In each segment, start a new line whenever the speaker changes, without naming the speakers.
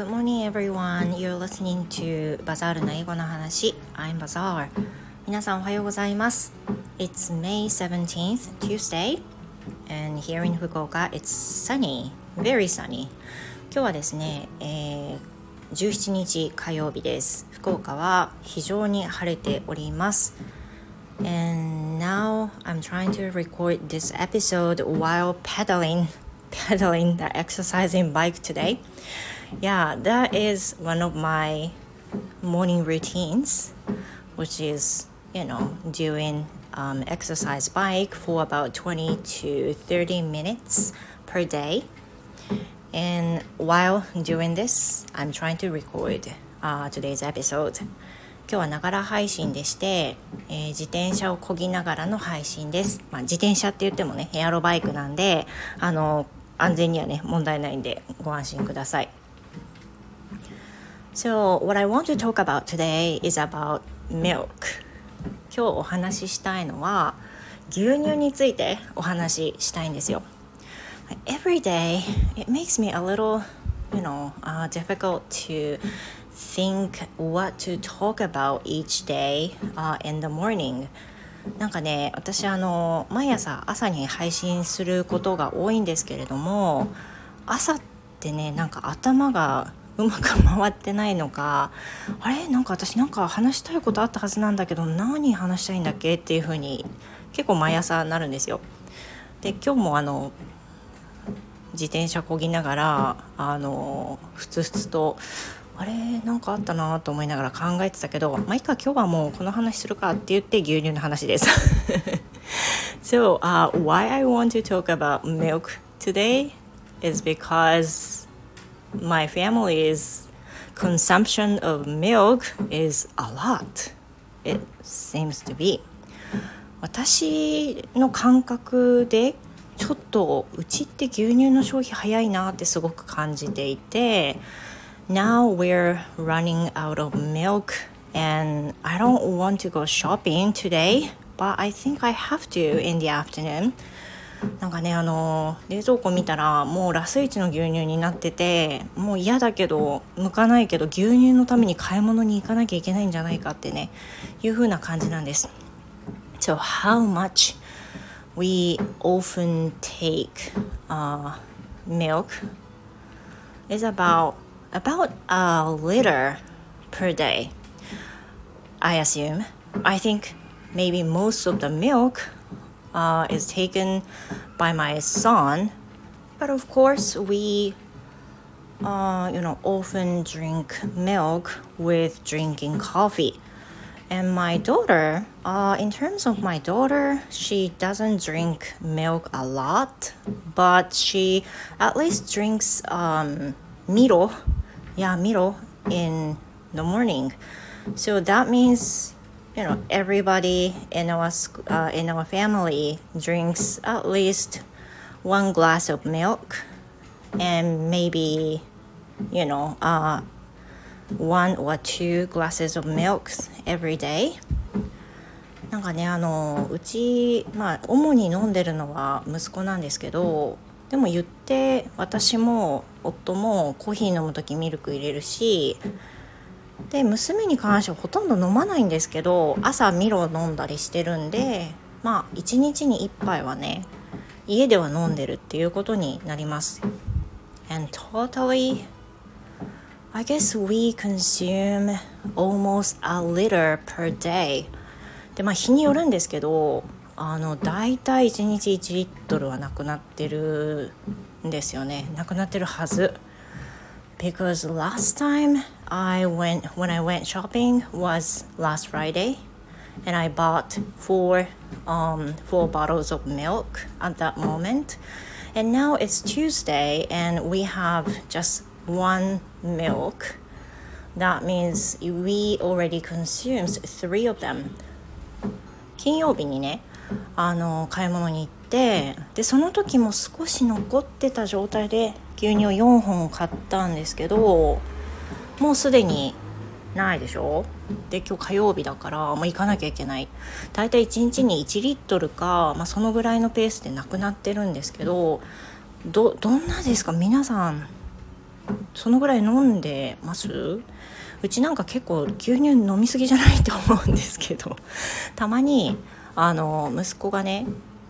Good morning everyone. You're listening to バザールの英語の話 I'm Bazaar 皆さんおはようございます It's May 17th, Tuesday and here in 福岡 it's sunny, very sunny 今日はですね、えー、17日火曜日です福岡は非常に晴れております And now I'm trying to record this episode while pedaling pedaling the exercising bike today. Yeah, that is one of my morning routines, which is, you know, doing um, exercise bike for about 20 to 30 minutes per day. And while doing this, I'm trying to record uh, today's episode. 今日はながら配信でして、えー、自転車をこぎながらの配信です。まあ、自転車って言ってもね、エアロバイクなんで、あの、安全にはね、問題ないんでご安心ください。So, what I want to talk about today is about milk. 今日お話ししたいのは、牛乳についてお話ししたいんですよ。Every day, it makes me a little, you know, uh, difficult to think what to talk about each day、uh, in the morning なんかね私あの毎朝朝に配信することが多いんですけれども朝ってねなんか頭がうまく回ってないのかあれ？なんか私なんか話したいことあったはずなんだけど何話したいんだっけ？っていう風に結構毎朝なるんですよ。で今日もあの自転車こぎながらあのふつふつとあれなんかあったなと思いながら考えてたけどまあいいか今日はもうこの話するかって言って牛乳の話です So、uh, why I want to talk about milk today is because my family's consumption of milk is a lot it seems to be 私の感覚でちょっとうちって牛乳の消費早いなってすごく感じていて now we're running out of milk and I don't want to go shopping today, but I think I have to in the afternoon. なんかねあの冷蔵庫見たらもうラスイチの牛乳になっててもう嫌だけど向かないけど牛乳のために買い物に行かなきゃいけないんじゃないかってねいう風な感じなんです。So how much we often take、uh, milk is about about a liter per day. I assume. I think maybe most of the milk uh, is taken by my son, but of course we, uh, you know, often drink milk with drinking coffee. And my daughter, uh, in terms of my daughter, she doesn't drink milk a lot, but she at least drinks um, Miro yeah middle in the morning so that means you know everybody in our uh, in our family drinks at least one glass of milk and maybe you know uh, one or two glasses of milk every day なんかねあのうちまあ主に飲んでるのは息子なんですけどでも言って私も夫もコーヒー飲む時ミルク入れるしで娘に関してはほとんど飲まないんですけど朝ミロ飲んだりしてるんでまあ1日に1杯はね家では飲んでるっていうことになります。And totally I guess we consume almost a liter per day でまあ日によるんですけどあの大体1日1リットルはなくなってるんですよねなくなってるはず because last time I went when I went shopping was last Friday and I bought four um four bottles of milk at that moment and now it's Tuesday and we have just one milk that means we already consumed three of them 金曜日にね あの買い物に行ってでその時も少し残ってた状態で牛乳を4本買ったんですけどもうすでにないでしょ？で今日火曜日だからもう行かなきゃいけない。大体1日に1リットルか、まあ、そのぐらいのペースでなくなってるんですけどどどんなですか？皆さんそのぐらい飲んでます？うちなんか結構牛乳飲みすぎじゃない？と思うんですけど。たまにあの息子がね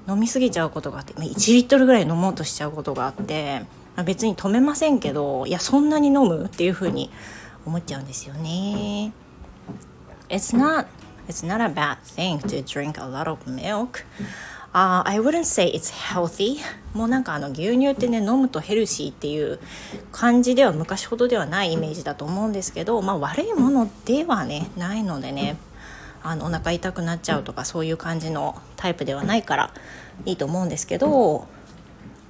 飲みすぎちゃうことがあって1リットルぐらい飲もうとしちゃうことがあって別に止めませんけどいやそんなに飲むっていうふうに思っちゃうんですよね。It's not, it's not a bad thing to drink a lot of milk. Uh, I wouldn't say it's healthy もうなんかあの牛乳ってね飲むとヘルシーっていう感じでは昔ほどではないイメージだと思うんですけど、まあ、悪いものではねないのでねあのお腹痛くなっちゃうとかそういう感じのタイプではないからいいと思うんですけど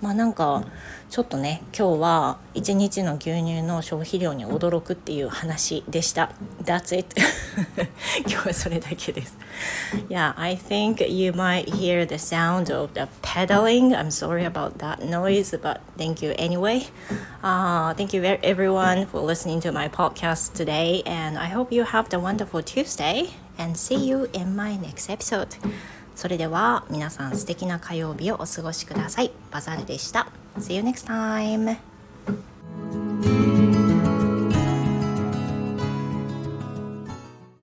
まあなんかちょっとね今日は1日の牛乳の消費量に驚くっていう話でした That's it 今日はそれだけです Yeah I think you might hear the sound of the pedaling I'm sorry about that noise but thank you anyway uh, thank you everyone for listening to my podcast today and I hope you have the wonderful Tuesday and see you in my next episode それでは皆さん素敵な火曜日をお過ごしください。バザールでした。See you next time!